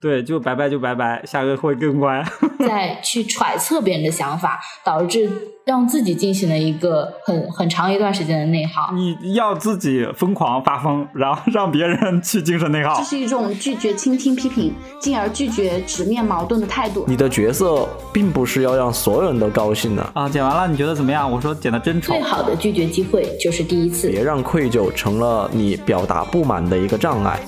对，就拜拜就拜拜，下个会更乖。再去揣测别人的想法，导致让自己进行了一个很很长一段时间的内耗。你要自己疯狂发疯，然后让别人 去精神内耗。这是一种拒绝倾听批评，进而拒绝直面矛盾的态度。你的角色并不是要让所有人都高兴的啊！剪完了，你觉得怎么样？我说剪的真丑。最好的拒绝机会就是第一次。别让愧疚成了你表达不满的一个障碍。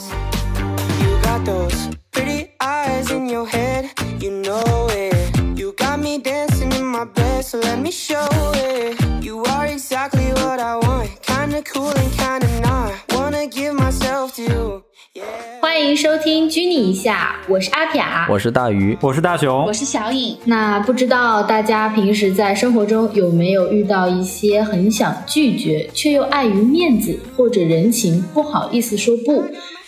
欢迎收听《拘你一下》，我是阿撇，我是大鱼，我是大熊，我是小颖。那不知道大家平时在生活中有没有遇到一些很想拒绝，却又碍于面子或者人情不好意思说不？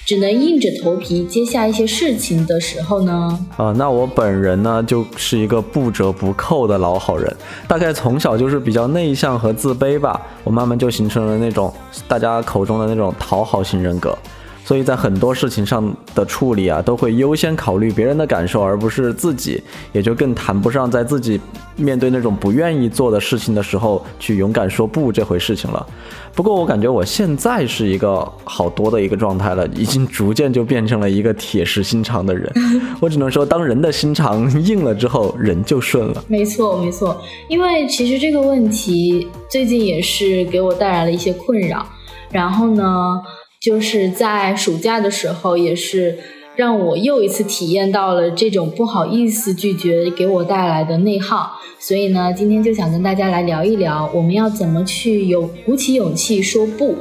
只能硬着头皮接下一些事情的时候呢？啊，那我本人呢，就是一个不折不扣的老好人。大概从小就是比较内向和自卑吧，我慢慢就形成了那种大家口中的那种讨好型人格。所以在很多事情上的处理啊，都会优先考虑别人的感受，而不是自己，也就更谈不上在自己面对那种不愿意做的事情的时候去勇敢说不这回事情了。不过我感觉我现在是一个好多的一个状态了，已经逐渐就变成了一个铁石心肠的人。我只能说，当人的心肠硬了之后，人就顺了。没错，没错，因为其实这个问题最近也是给我带来了一些困扰。然后呢？就是在暑假的时候，也是让我又一次体验到了这种不好意思拒绝给我带来的内耗。所以呢，今天就想跟大家来聊一聊，我们要怎么去有鼓起勇气说不，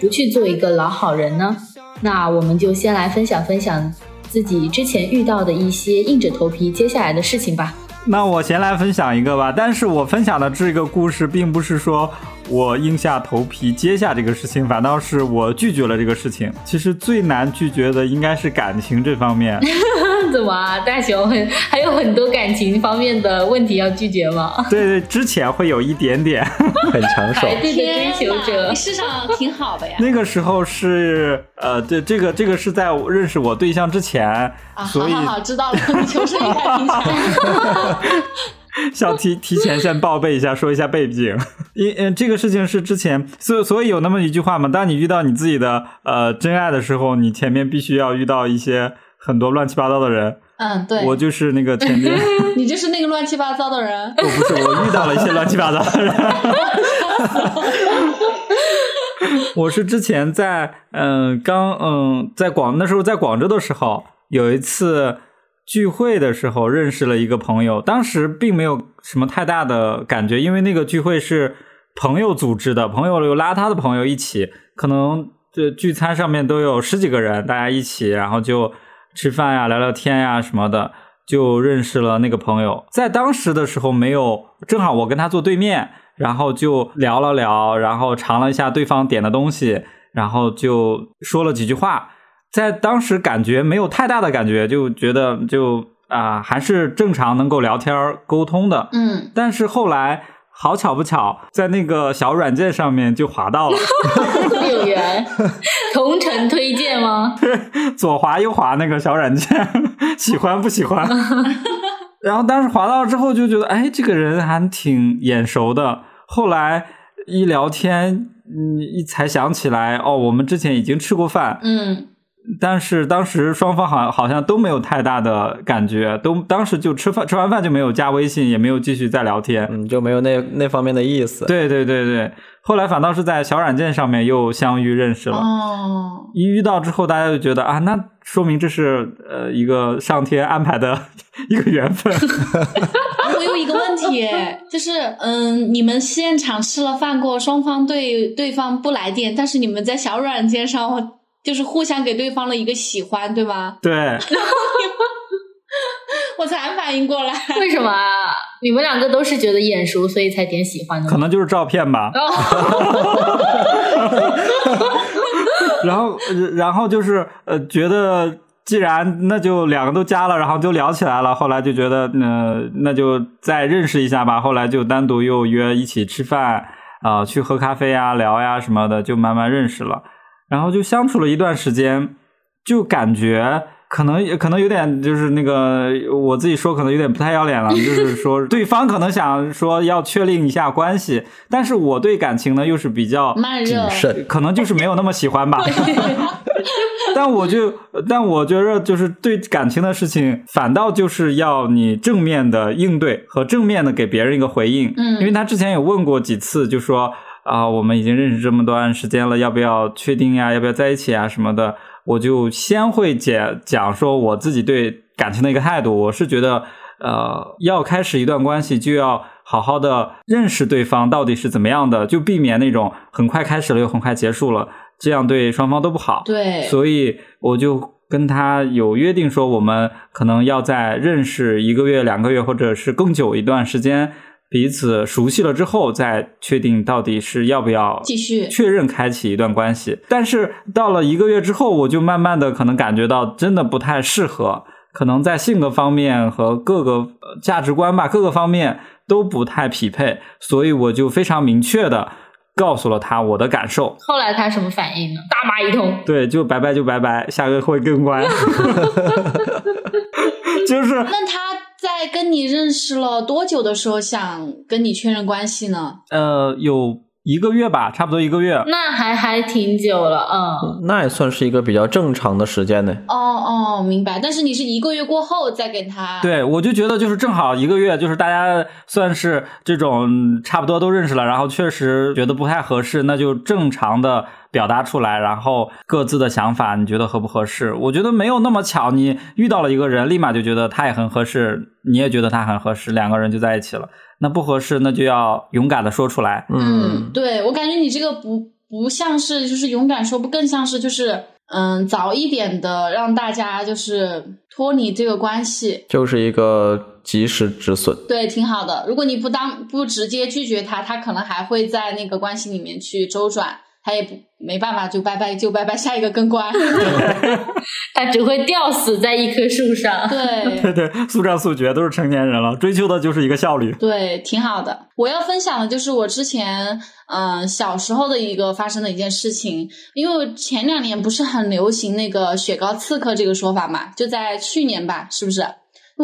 不去做一个老好人呢？那我们就先来分享分享自己之前遇到的一些硬着头皮接下来的事情吧。那我先来分享一个吧，但是我分享的这个故事并不是说。我硬下头皮接下这个事情，反倒是我拒绝了这个事情。其实最难拒绝的应该是感情这方面。怎么啊，大熊还有很多感情方面的问题要拒绝吗？对对，之前会有一点点 很抢手。的追求者，你市场挺好的呀。那个时候是呃，对这个这个是在认识我对象之前，啊，好好好，知道了，你求生欲太强。想提提前先报备一下，说一下背景。因嗯，这个事情是之前，所所以有那么一句话嘛，当你遇到你自己的呃真爱的时候，你前面必须要遇到一些很多乱七八糟的人。嗯，对，我就是那个前面，你就是那个乱七八糟的人。我不是，我遇到了一些乱七八糟的人。我是之前在嗯刚嗯在广那时候在广州的时候有一次。聚会的时候认识了一个朋友，当时并没有什么太大的感觉，因为那个聚会是朋友组织的，朋友有拉他的朋友一起，可能这聚餐上面都有十几个人，大家一起，然后就吃饭呀、聊聊天呀什么的，就认识了那个朋友。在当时的时候没有，正好我跟他坐对面，然后就聊了聊，然后尝了一下对方点的东西，然后就说了几句话。在当时感觉没有太大的感觉，就觉得就啊还是正常能够聊天沟通的。嗯，但是后来好巧不巧，在那个小软件上面就滑到了。有缘，同城推荐吗？左滑右滑那个小软件，喜欢不喜欢？然后当时滑到之后就觉得，哎，这个人还挺眼熟的。后来一聊天，嗯，一才想起来，哦，我们之前已经吃过饭。嗯。但是当时双方好像好像都没有太大的感觉，都当时就吃饭吃完饭就没有加微信，也没有继续再聊天，嗯，就没有那那方面的意思。对对对对，后来反倒是在小软件上面又相遇认识了。哦，一遇到之后，大家就觉得啊，那说明这是呃一个上天安排的 一个缘分。我有一个问题，就是嗯，你们现场吃了饭过，双方对对方不来电，但是你们在小软件上。就是互相给对方了一个喜欢，对吗？对。我才反应过来，为什么你们两个都是觉得眼熟，所以才点喜欢的？可能就是照片吧。然后，然后就是呃，觉得既然那就两个都加了，然后就聊起来了。后来就觉得，那那就再认识一下吧。后来就单独又约一起吃饭啊，去喝咖啡呀、聊呀什么的，就慢慢认识了。然后就相处了一段时间，就感觉可能可能有点就是那个我自己说可能有点不太要脸了，就是 说对方可能想说要确定一下关系，但是我对感情呢又是比较慢热谨慎。可能就是没有那么喜欢吧。但我就，但我觉得就是对感情的事情，反倒就是要你正面的应对和正面的给别人一个回应。嗯因为他之前有问过几次，就说啊，我们已经认识这么段时间了，要不要确定呀？要不要在一起啊什么的？我就先会讲讲说我自己对感情的一个态度，我是觉得。呃，要开始一段关系，就要好好的认识对方到底是怎么样的，就避免那种很快开始了又很快结束了，这样对双方都不好。对，所以我就跟他有约定说，我们可能要在认识一个月、两个月，或者是更久一段时间，彼此熟悉了之后，再确定到底是要不要继续确认开启一段关系。但是到了一个月之后，我就慢慢的可能感觉到真的不太适合，可能在性格方面和各个呃价值观吧，各个方面都不太匹配，所以我就非常明确的告诉了他我的感受。后来他什么反应呢？大骂一通。对，就拜拜就拜拜，下个会更乖。就是那他在跟你认识了多久的时候想跟你确认关系呢？呃，有一个月吧，差不多一个月。那还还挺久了，嗯，那也算是一个比较正常的时间呢。哦哦，明白。但是你是一个月过后再给他，对，我就觉得就是正好一个月，就是大家算是这种差不多都认识了，然后确实觉得不太合适，那就正常的表达出来，然后各自的想法，你觉得合不合适？我觉得没有那么巧，你遇到了一个人，立马就觉得他也很合适，你也觉得他很合适，两个人就在一起了。那不合适，那就要勇敢的说出来。嗯，对我感觉你这个不不像是就是勇敢说，不更像是就是嗯早一点的让大家就是脱离这个关系，就是一个及时止损。对，挺好的。如果你不当不直接拒绝他，他可能还会在那个关系里面去周转，他也不没办法就拜拜就拜拜，下一个更乖。他只会吊死在一棵树上。对对对，速战速决，都是成年人了，追求的就是一个效率。对，挺好的。我要分享的就是我之前嗯、呃小时候的一个发生的一件事情，因为前两年不是很流行那个雪糕刺客这个说法嘛，就在去年吧，是不是？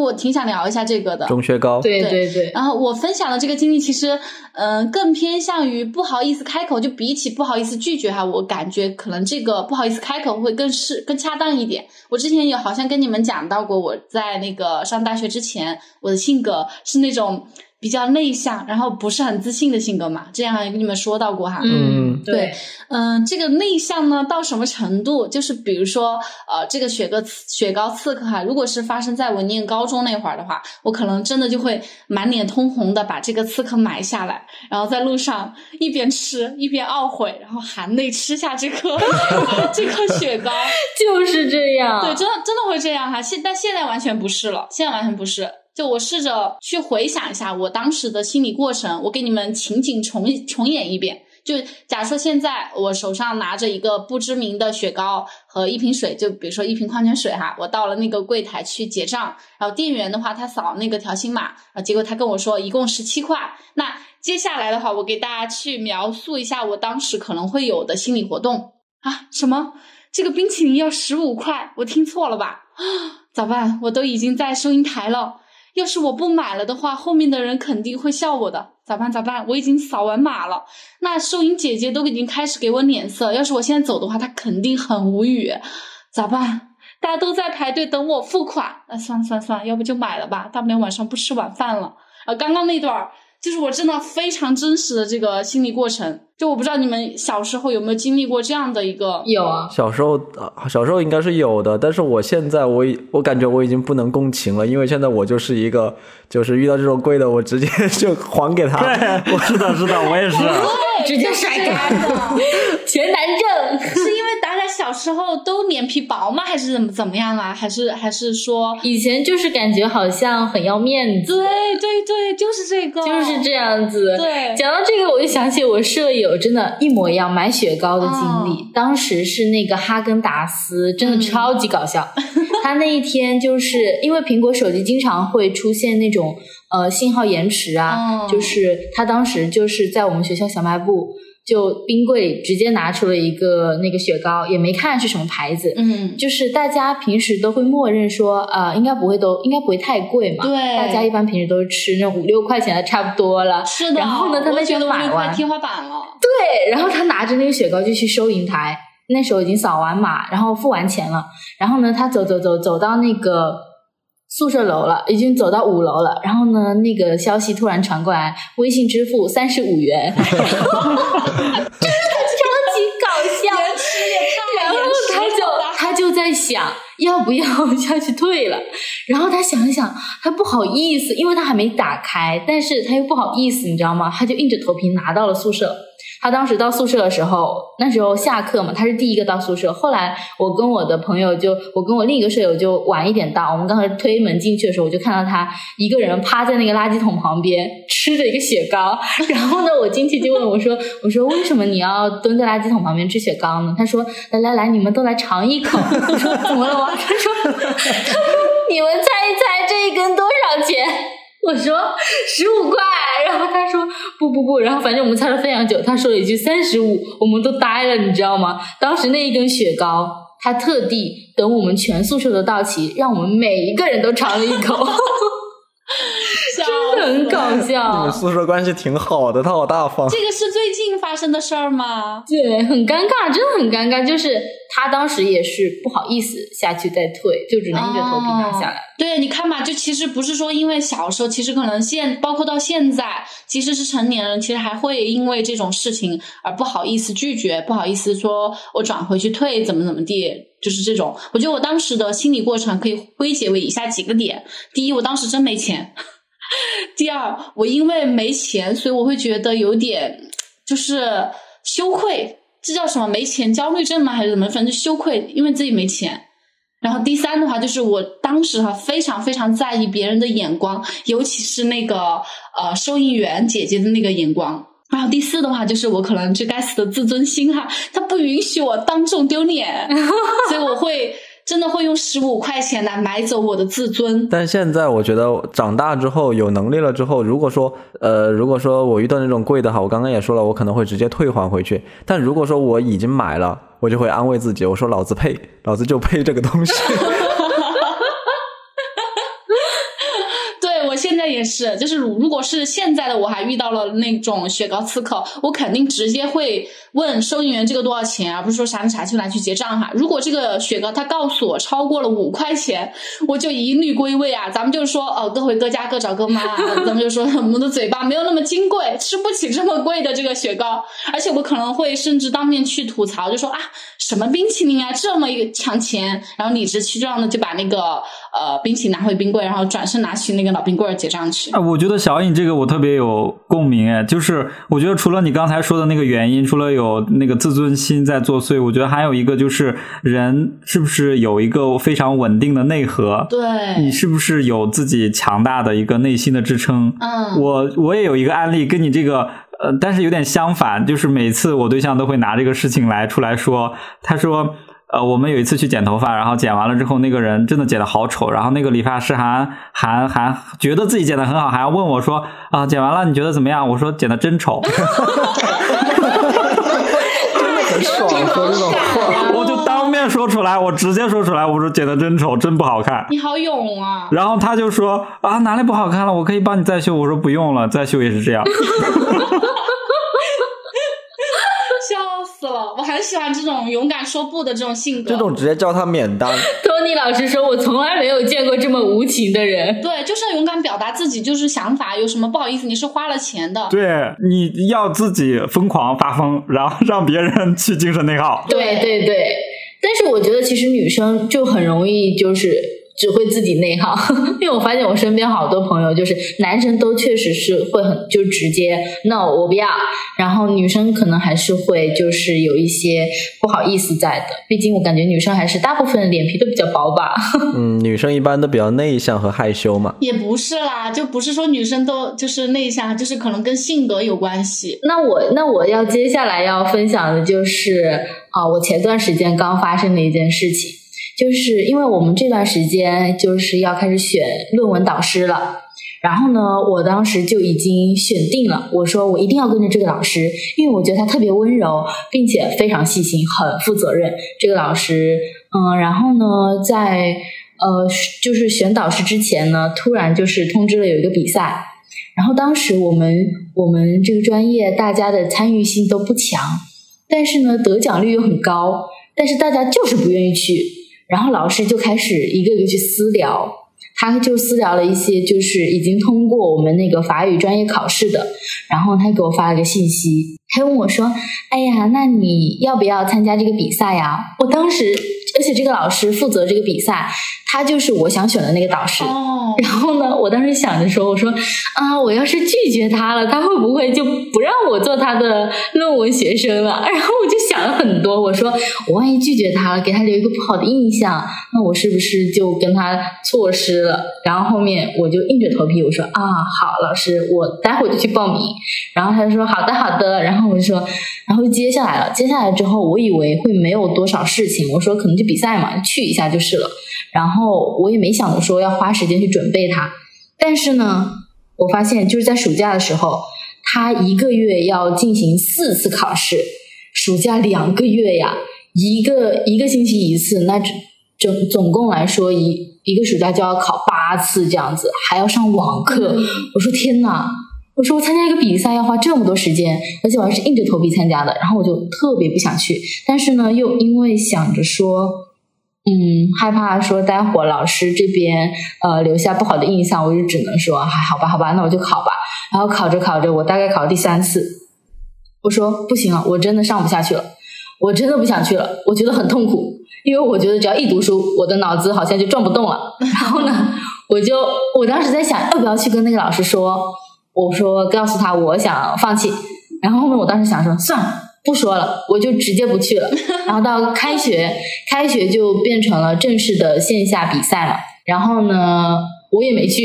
我挺想聊一下这个的。中学高，对对对对，然后我分享的这个经历，其实，嗯、更偏向于不好意思开口，就比起不好意思拒绝哈，我感觉可能这个不好意思开口会更是更恰当一点。我之前有好像跟你们讲到过，我在那个上大学之前，我的性格是那种比较内向，然后不是很自信的性格嘛，这样也跟你们说到过哈。嗯，对，嗯，这个内向呢到什么程度？就是比如说，呃，这个雪糕刺雪糕刺客哈，如果是发生在我念高中那会儿的话，我可能真的就会满脸通红的把这个刺客买下来，然后在路上一边吃一边懊悔，然后含泪吃下这颗 这颗雪糕。就是这样。对，真的真的会这样哈。现但现在完全不是了，现在完全不是。就我试着去回想一下我当时的心理过程，我给你们情景重重演一遍。就假如说现在我手上拿着一个不知名的雪糕和一瓶水，就比如说一瓶矿泉水哈，我到了那个柜台去结账，然后店员的话他扫那个条形码，啊，结果他跟我说一共十七块。那接下来的话，我给大家去描述一下我当时可能会有的心理活动啊，什么？这个冰淇淋要十五块，我听错了吧？啊，咋办？我都已经在收银台了，要是我不买了的话，后面的人肯定会笑我的。咋办？咋办？我已经扫完码了，那收银姐姐都已经开始给我脸色。要是我现在走的话，她肯定很无语。咋办？大家都在排队等我付款。那算了算了算了，要不就买了吧，大不了晚上不吃晚饭了。啊，刚刚那段就是我真的非常真实的这个心理过程。就我不知道你们小时候有没有经历过这样的一个有啊，小时候，呃小时候应该是有的，但是我现在我已我感觉我已经不能共情了，因为现在我就是一个，就是遇到这种贵的，我直接 就还给他。对，是的，是的，我也是。直接甩开的。全男正。小时候都脸皮薄吗？还是怎么怎么样啊？还是还是说，以前就是感觉好像很要面子，对对对，就是这个，就是这样子。对讲到这个，我就想起我舍友真的，一模一样买雪糕的经历。当时是那个哈根达斯，真的超级搞笑。他那一天就是因为苹果手机经常会出现那种呃信号延迟啊，哦就是他当时就是在我们学校小卖部就冰柜里直接拿出了一个那个雪糕，也没看是什么牌子。嗯，就是大家平时都会默认说，呃，应该不会都应该不会太贵嘛。对大家一般平时都是吃那种五六块钱的差不多了。是的。然后呢，他那我觉得买完，天花板了。对，然后他拿着那个雪糕就去收银台，那时候已经扫完码，然后付完钱了。然后呢，他走走走走到那个宿舍楼了，已经走到五楼了。然后呢，那个消息突然传过来，微信支付三十五元，真的超级搞笑。然后他就他就在想要不要 下去退了，然后他想一想，他不好意思，因为他还没打开，但是他又不好意思，你知道吗？他就硬着头皮拿到了宿舍。他当时到宿舍的时候，那时候下课嘛，他是第一个到宿舍。后来我跟我的朋友就，我跟我另一个舍友就晚一点到。我们刚才推门进去的时候，我就看到他一个人趴在那个垃圾桶旁边吃着一个雪糕。然后呢，我进去就问我说：“我说为什么你要蹲在垃圾桶旁边吃雪糕呢？”他说：“来来来，你们都来尝一口。”我说：“怎么了吗？”他说：“他 说你们猜一猜这一根多少钱？”我说十五块，然后他说不不不，然后反正我们猜了非常久，他说了一句三十五，我们都呆了，你知道吗？当时那一根雪糕，他特地等我们全宿舍都到齐，让我们每一个人都尝了一口，很搞笑你们笑。宿舍关系挺好的，他好大方。这个是最近发生的事儿吗？对，很尴尬，真的很尴尬。就是他当时也是不好意思下去再退，就只能硬着头皮拿下来。对，你看嘛，就其实不是说因为小时候，其实可能现包括到现在，即使是成年人，其实还会因为这种事情而不好意思拒绝，不好意思说我转回去退，怎么怎么地，就是这种。我觉得我当时的心理过程可以归结为以下几个点：第一，我当时真没钱；第二，我因为没钱，所以我会觉得有点就是羞愧，这叫什么没钱焦虑症吗？还是怎么？反正就羞愧，因为自己没钱。然后第三的话，就是我当时哈非常非常在意别人的眼光，尤其是那个呃收银员姐姐的那个眼光。然后第四的话，就是我可能这该死的自尊心哈，它不允许我当众丢脸，所以我会真的会用十五块钱来买走我的自尊。但现在我觉得长大之后有能力了之后，如果说呃，如果说我遇到那种贵的哈，我刚刚也说了，我可能会直接退还回去。但如果说我已经买了，我就会安慰自己，我说老子配，老子就配这个东西。对我现在也是，就是如如果是现在的我还遇到了那种雪糕刺客，我肯定直接会问收银员这个多少钱，而不是说啥你啥就拿去结账哈。如果这个雪糕他告诉我超过了五块钱，我就一律归位啊。咱们就是说，哦，各回各家，各找各妈。咱们就说我们的嘴巴没有那么金贵，吃不起这么贵的这个雪糕，而且我可能会甚至当面去吐槽，就说啊，什么冰淇淋啊，这么一个抢钱，然后理直气壮的就把那个呃冰淇淋拿回冰柜，然后转身拿起那个老冰棍儿结账去。啊，我觉得小颖这个我特别有共鸣哎，就是我觉得除了你刚才说的那个原因，除了有那个自尊心在作祟，我觉得还有一个就是人是不是有一个非常稳定的内核？对你，是不是有自己强大的一个内心的支撑？嗯，我我也有一个案例跟你这个呃，但是有点相反，就是每次我对象都会拿这个事情来出来说，他说。呃，我们有一次去剪头发，然后剪完了之后，那个人真的剪的好丑，然后那个理发师还还还觉得自己剪的很好，还要问我说啊，剪完了你觉得怎么样？我说剪的真丑，真的很爽说这种话。我就当面说出来，我直接说出来，我说剪的真丑，真不好看。你好勇啊！然后他就说啊，哪里不好看了？我可以帮你再修。我说不用了，再修也是这样。我很喜欢这种勇敢说不的这种性格。这种直接叫他免单。托尼老师说：“我从来没有见过这么无情的人。对，就是要勇敢表达自己就是想法，有什么不好意思，你是花了钱的。对，你要自己疯狂发疯，然后让别人去精神内耗。对对对，但是我觉得其实女生就很容易就是只会自己内耗，因为我发现我身边好多朋友就是男生都确实是会很就直接 no 我不要，然后女生可能还是会就是有一些不好意思在的，毕竟我感觉女生还是大部分脸皮都比较薄吧。嗯，女生一般都比较内向和害羞嘛。也不是啦，就不是说女生都就是内向，就是可能跟性格有关系。那我那我要接下来要分享的就是啊，我前段时间刚发生的一件事情，就是因为我们这段时间就是要开始选论文导师了。然后呢，我当时就已经选定了，我说我一定要跟着这个老师，因为我觉得他特别温柔，并且非常细心，很负责任。这个老师，嗯，然后呢，在呃，就是选导师之前呢，突然就是通知了有一个比赛，然后当时我们我们这个专业大家的参与性都不强，但是呢，得奖率又很高，但是大家就是不愿意去，然后老师就开始一个个去私聊。他就私聊了一些，就是已经通过我们那个法语专业考试的，然后他给我发了个信息，他问我说：“哎呀，那你要不要参加这个比赛呀？”我当时，而且这个老师负责这个比赛。他就是我想选的那个导师，然后呢，我当时想着说，我说啊，我要是拒绝他了，他会不会就不让我做他的论文学生了？然后我就想了很多，我说我万一拒绝他了，给他留一个不好的印象，那我是不是就跟他错失了？然后后面我就硬着头皮我说啊，好，老师，我待会就去报名。然后他就说好的，好的。然后我就说，然后接下来了，接下来之后，我以为会没有多少事情，我说可能就比赛嘛，去一下就是了。然后我也没想着说要花时间去准备它，但是呢，我发现就是在暑假的时候，他一个月要进行四次考试，暑假两个月呀，一个一个星期一次，那总总共来说一一个暑假就要考八次这样子，还要上网课。我说天呐，我说我参加一个比赛要花这么多时间，而且我还是硬着头皮参加的，然后我就特别不想去，但是呢，又因为想着说。嗯，害怕说待会儿老师这边呃留下不好的印象，我就只能说还好吧，好吧，那我就考吧。然后考着考着，我大概考了第三次，我说不行了，我真的上不下去了，我真的不想去了，我觉得很痛苦，因为我觉得只要一读书，我的脑子好像就转不动了。然后呢，我就我当时在想，要不要去跟那个老师说，我说告诉他我想放弃。然后后面我当时想说，算了。不说了，我就直接不去了。然后到开学，开学就变成了正式的线下比赛了。然后呢，我也没去。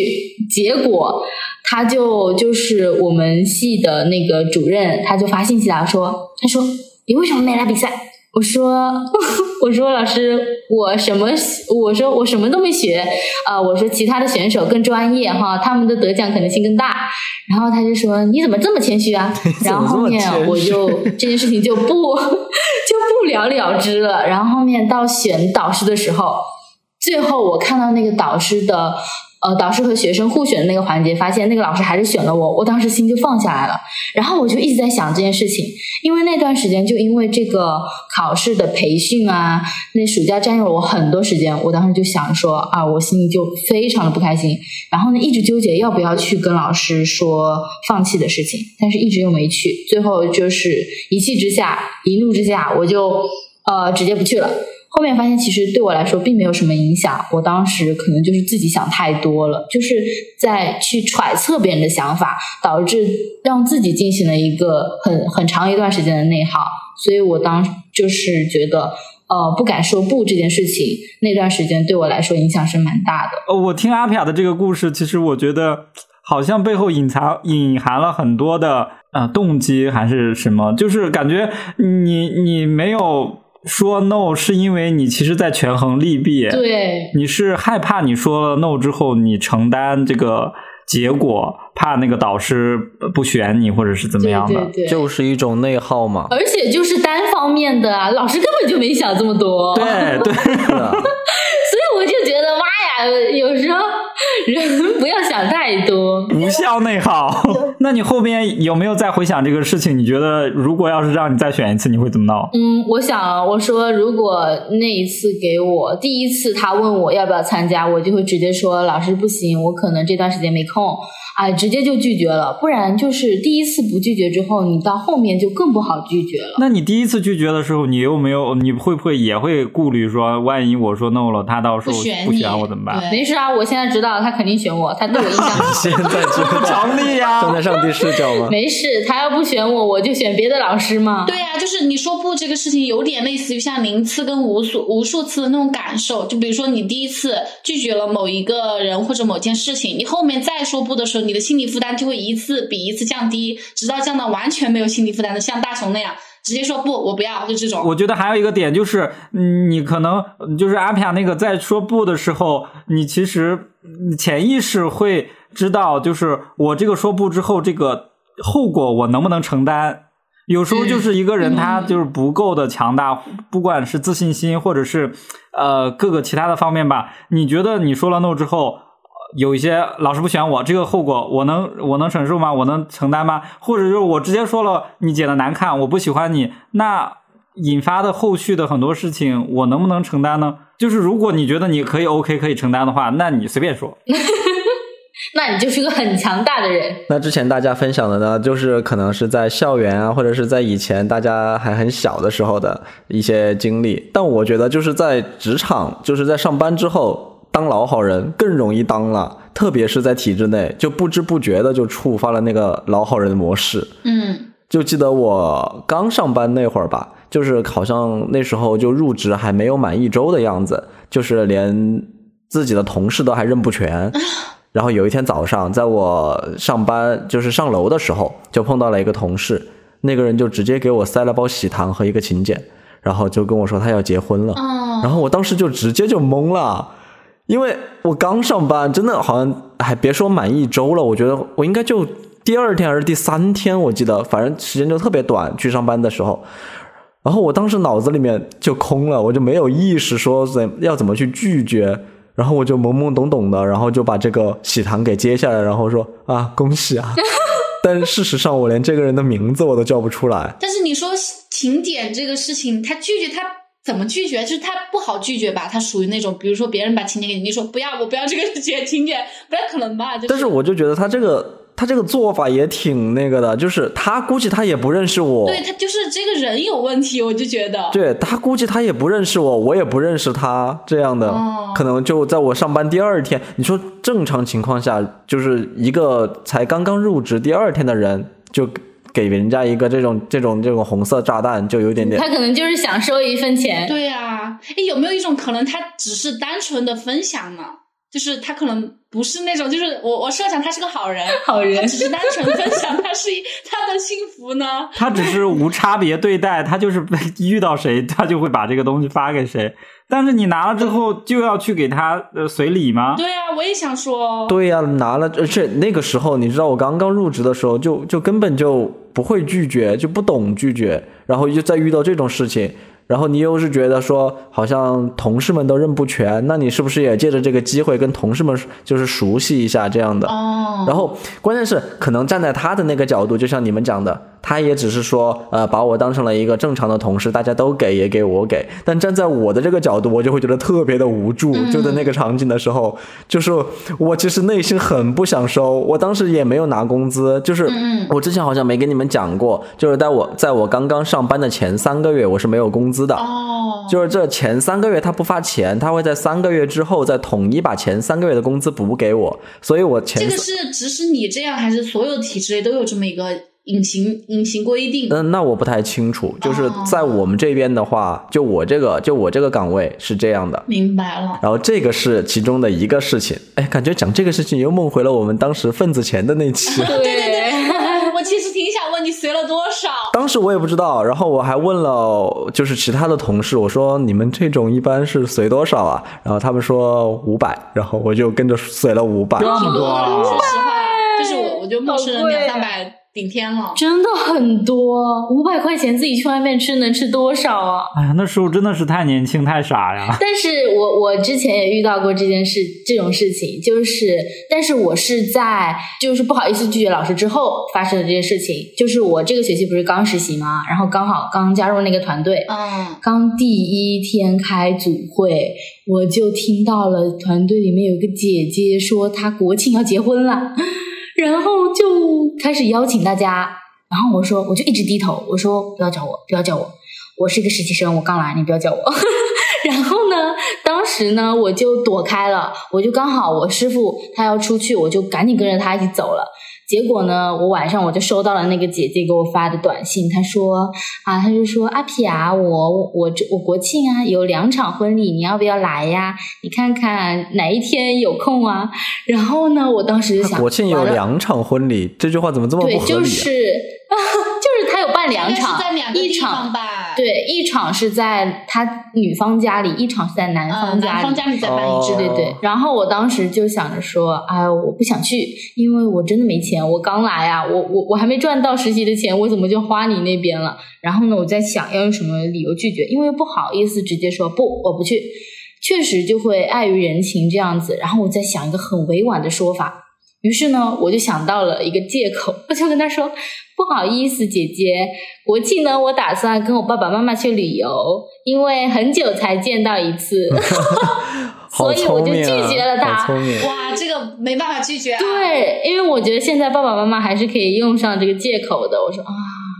结果他就就是我们系的那个主任，他就发信息来说，他说你为什么没来比赛？我说，我说老师，我什么？我说我什么都没学啊！我说其他的选手更专业哈，他们的得奖可能性更大。然后他就说你怎么这么谦虚啊？然后后面我就 这件事情就不就不了了之了。然后后面到选导师的时候，最后我看到那个导师的。呃，导师和学生互选的那个环节，发现那个老师还是选了我，我当时心就放下来了。然后我就一直在想这件事情，因为那段时间就因为这个考试的培训啊，那暑假占用了我很多时间。我当时就想说啊，我心里就非常的不开心。然后呢，一直纠结要不要去跟老师说放弃的事情，但是一直又没去。最后就是一气之下，一怒之下，我就呃直接不去了。后面发现，其实对我来说并没有什么影响。我当时可能就是自己想太多了，就是在去揣测别人的想法，导致让自己进行了一个很很长一段时间的内耗。所以我当就是觉得，呃，不敢说不这件事情，那段时间对我来说影响是蛮大的。哦，我听阿撇的这个故事，其实我觉得好像背后隐藏隐含了很多的呃动机，还是什么？就是感觉你你没有。说 no 是因为你其实在权衡利弊，对，你是害怕你说了 no 之后你承担这个结果，怕那个导师不选你或者是怎么样的，就是一种内耗嘛。而且就是单方面的啊，老师根本就没想这么多，对对，所以我就觉得妈呀，有时候。人不要想太多，无效内耗。那你后边有没有再回想这个事情？你觉得如果要是让你再选一次，你会怎么闹？嗯，我想我说，如果那一次给我第一次他问我要不要参加，我就会直接说老师不行，我可能这段时间没空。哎，直接就拒绝了，不然就是第一次不拒绝之后，你到后面就更不好拒绝了。那你第一次拒绝的时候，你又没有？你会不会也会顾虑说，万一我说 no 了，他到时候不选我怎么办？没事啊，我现在知道他肯定选我，他对我印象。现在知道 强力呀，站在上帝视角吗？没事，他要不选我，我就选别的老师嘛。对呀，就是你说不这个事情，有点类似于像零次跟无数无数次的那种感受。就比如说你第一次拒绝了某一个人或者某件事情，你后面再说不的时候，你的心理负担就。会一次比一次降低，直到降到完全没有心理负担的，像大雄那样直接说不，我不要，就这种。我觉得还有一个点就是，你可能就是阿皮亚那个在说不的时候，你其实潜意识会知道，就是我这个说不之后，这个后果我能不能承担？有时候就是一个人他就是不够的强大，不管是自信心或者是呃各个其他的方面吧。你觉得你说了 no 之后，有一些老师不选我，这个后果我能我能承受吗？我能承担吗？或者就是我直接说了你剪的难看，我不喜欢你，那引发的后续的很多事情，我能不能承担呢？就是如果你觉得你可以 OK 可以承担的话，那你随便说。那你就是个很强大的人。那之前大家分享的呢，就是可能是在校园啊，或者是在以前大家还很小的时候的一些经历。但我觉得就是在职场，就是在上班之后，当老好人更容易当了，特别是在体制内，就不知不觉的就触发了那个老好人的模式。嗯就记得我刚上班那会儿吧，就是好像那时候就入职还没有满一周的样子，就是连自己的同事都还认不全。然后有一天早上，在我上班就是上楼的时候，就碰到了一个同事，那个人就直接给我塞了包喜糖和一个请柬，然后就跟我说他要结婚了。哦，然后我当时就直接就懵了，因为我刚上班，真的好像还别说满一周了，我觉得我应该就第二天还是第三天，我记得反正时间就特别短，去上班的时候。然后我当时脑子里面就空了，我就没有意识说怎要怎么去拒绝，然后我就懵懵懂懂的，然后就把这个喜糖给接下来，然后说啊恭喜啊，但事实上我连这个人的名字我都叫不出来。但是你说请柬这个事情，他拒绝他怎么拒绝？就是他不好拒绝吧？他属于那种，比如说别人把请柬给你，你说不要，我不要这个请请柬，不太可能吧？就是、但是我就觉得他这个他这个做法也挺那个的，就是他估计他也不认识我，对他就是这个人有问题，我就觉得。对他估计他也不认识我，我也不认识他，这样的、哦可能就在我上班第二天，你说正常情况下，就是一个才刚刚入职第二天的人，就给人家一个这种这种这种红色炸弹，就有点点他可能就是想收一份钱。对啊，哎，有没有一种可能，他只是单纯的分享呢？就是他可能不是那种，就是我我设想他是个好人，好人他只是单纯分享他是 他的幸福呢。他只是无差别对待，他就是被遇到谁，他就会把这个东西发给谁。但是你拿了之后，就要去给他呃随礼吗？对啊，我也想说，对呀、拿了，而且那个时候你知道，我刚刚入职的时候就就根本就不会拒绝，就不懂拒绝，然后就再遇到这种事情，然后你又是觉得说好像同事们都认不全，那你是不是也借着这个机会跟同事们就是熟悉一下这样的？哦，然后关键是可能站在他的那个角度，就像你们讲的，他也只是说呃把我当成了一个正常的同事，大家都给也给我给，但站在我的这个角度，我就会觉得特别的无助。就在那个场景的时候，就是我其实内心很不想收，我当时也没有拿工资，就是我之前好像没跟你们讲过，就是在我在我刚刚上班的前三个月，我是没有工资的。哦，就是这前三个月他不发钱，他会在三个月之后再统一把前三个月的工资补给我，所以我前这个是只是你这样，还是所有体制内都有这么一个隐形隐形规定？嗯，那我不太清楚。就是哦在我们这边的话，就我这个就我这个岗位是这样的。明白了。然后这个是其中的一个事情，哎，感觉讲这个事情又梦回了我们当时份子钱的那期。对对对，我其实挺想问你随了多少？当时我也不知道，然后我还问了就是其他的同事，我说你们这种一般是随多少啊？然后他们说五百，然后我就跟着随了五百。这么挺多的，多啊说实话，就是我我就陌生人好贵啊两三百顶天了。真的很多，五百块钱自己去外面吃能吃多少啊？哎呀，那时候真的是太年轻太傻呀！但是我我之前也遇到过这件事，这种事情，就是，但是我是在就是不好意思拒绝老师之后发生的这件事情，就是我这个学期不是刚实习吗？然后刚好刚加入那个团队，嗯，刚第一天开组会，我就听到了团队里面有一个姐姐说她国庆要结婚了，然后就开始邀请大家，然后我说我就一直低头，我说不要叫我，不要叫我，我是一个实习生，我刚来，你不要叫我。然后，时呢我就躲开了，我就刚好我师傅他要出去，我就赶紧跟着他一起走了。结果呢，我晚上我就收到了那个姐姐给我发的短信，她说啊，她就说阿皮啊，我我这我国庆啊有两场婚礼，你要不要来呀？你看看哪一天有空啊？然后呢，我当时就想，国庆有两场婚礼，这句话怎么这么不对，合理啊？就是 就是他两场，在两个一地方场吧？对，一场是在他女方家里，一场是在男嗯，方家里。男方家里再办一哦支，对对对，然后我当时就想着说，哎，我不想去，因为我真的没钱，我刚来啊，我我我还没赚到实习的钱，我怎么就花你那边了？然后呢，我在想要用什么理由拒绝，因为不好意思直接说不，我不去，确实就会碍于人情这样子。然后我在想一个很委婉的说法，于是呢，我就想到了一个借口，我就跟他说，不好意思，姐姐，国庆呢，我打算跟我爸爸妈妈去旅游，因为很久才见到一次。好所以我就拒绝了他好聪明。哇，这个没办法拒绝啊。对，因为我觉得现在爸爸妈妈还是可以用上这个借口的。我说啊，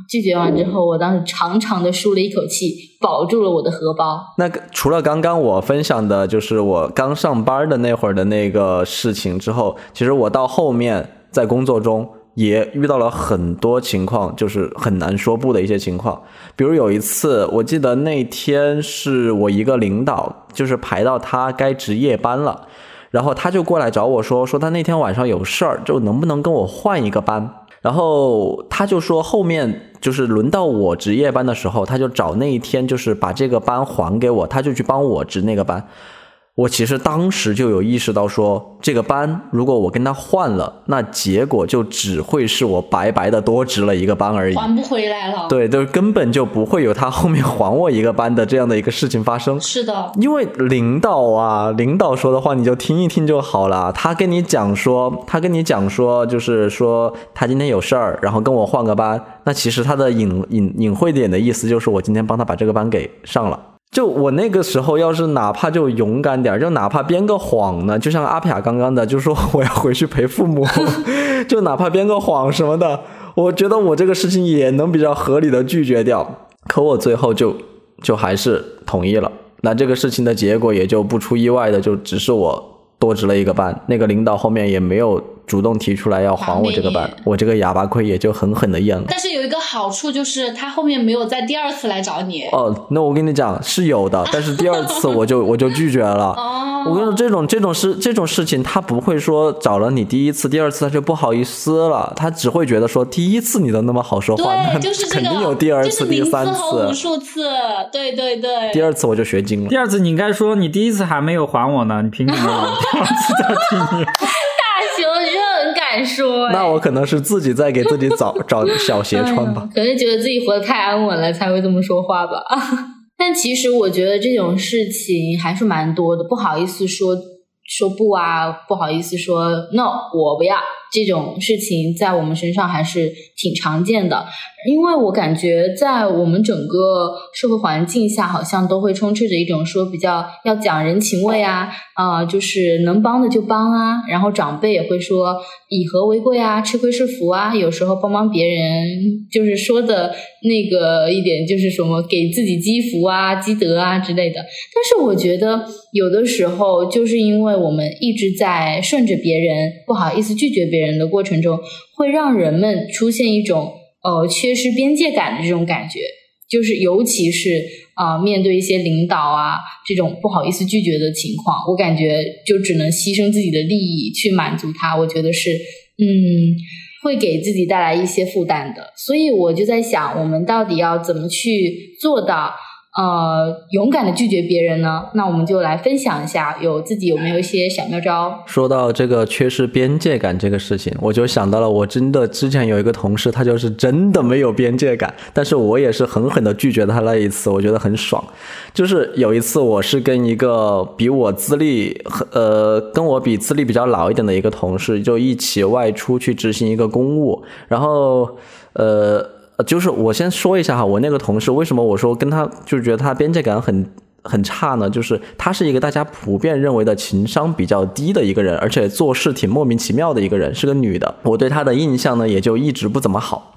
拒绝完之后，我当时长长的舒了一口气，保住了我的荷包。那除了刚刚我分享的，就是我刚上班的那会儿的那个事情之后，其实我到后面在工作中也遇到了很多情况，就是很难说不的一些情况。比如有一次，我记得那天是我一个领导，就是排到他该值夜班了，然后他就过来找我说，说他那天晚上有事儿，就能不能跟我换一个班。然后他就说，后面就是轮到我值夜班的时候，他就找那一天，就是把这个班还给我，他就去帮我值那个班。我其实当时就有意识到说，这个班如果我跟他换了，那结果就只会是我白白的多值了一个班而已。还不回来了。，对，就是根本就不会有他后面还我一个班的这样的一个事情发生。是的，因为领导啊，领导说的话你就听一听就好了。他跟你讲说，他跟你讲说，就是说他今天有事儿，然后跟我换个班。那其实他的隐隐隐晦点的意思就是我今天帮他把这个班给上了。就我那个时候，要是哪怕就勇敢点，就哪怕编个谎呢，就像阿撇刚刚的，就说我要回去陪父母，就哪怕编个谎什么的，我觉得我这个事情也能比较合理的拒绝掉。可我最后就就还是同意了。那这个事情的结果也就不出意外的，就只是我多值了一个班。那个领导后面也没有主动提出来要还我这个班，我这个哑巴亏也就狠狠的咽了。但是有一个好处就是他后面没有再第二次来找你。哦，那我跟你讲是有的，但是第二次我就我就拒绝了。哦我跟你说，这种这种事这种事情，他不会说找了你第一次、第二次他就不好意思了，他只会觉得说第一次你都那么好说话，那，就是这肯，定有第二次、就是名次第三次无。数次，对对对。第二次我就学精了第。二次你应该说你第一次还没有还我呢，你凭什么 第二次再提你？敢说、哎那我可能是自己在给自己找找小鞋穿吧。哎可能觉得自己活得太安稳了，才会这么说话吧。但其实我觉得这种事情还是蛮多的，不好意思说说不啊，不好意思说 no，我不要这种事情，在我们身上还是挺常见的。因为我感觉在我们整个社会环境下，好像都会充斥着一种说比较要讲人情味啊，啊、就是能帮的就帮啊，然后长辈也会说以和为贵啊，吃亏是福啊，有时候帮帮别人，就是说的那个一点就是什么给自己积福啊、积德啊之类的。但是我觉得有的时候，就是因为我们一直在顺着别人，不好意思拒绝别人的过程中，会让人们出现一种呃缺失边界感的这种感觉。就是尤其是啊、面对一些领导啊这种不好意思拒绝的情况，我感觉就只能牺牲自己的利益去满足他。我觉得是嗯，会给自己带来一些负担的。所以我就在想，我们到底要怎么去做到呃勇敢的拒绝别人呢？那我们就来分享一下，有自己有没有一些小妙招？说到这个缺失边界感这个事情，我就想到了，我真的之前有一个同事，他就是真的没有边界感，但是我也是狠狠的拒绝他那一次，我觉得很爽。就是有一次，我是跟一个比我资历呃跟我比资历比较老一点的一个同事，就一起外出去执行一个公务，然后呃。就是我先说一下哈，我那个同事为什么我说跟他就觉得他边界感很很差呢？就是他是一个大家普遍认为的情商比较低的一个人，而且做事挺莫名其妙的一个人，是个女的。我对她的印象呢，也就一直不怎么好。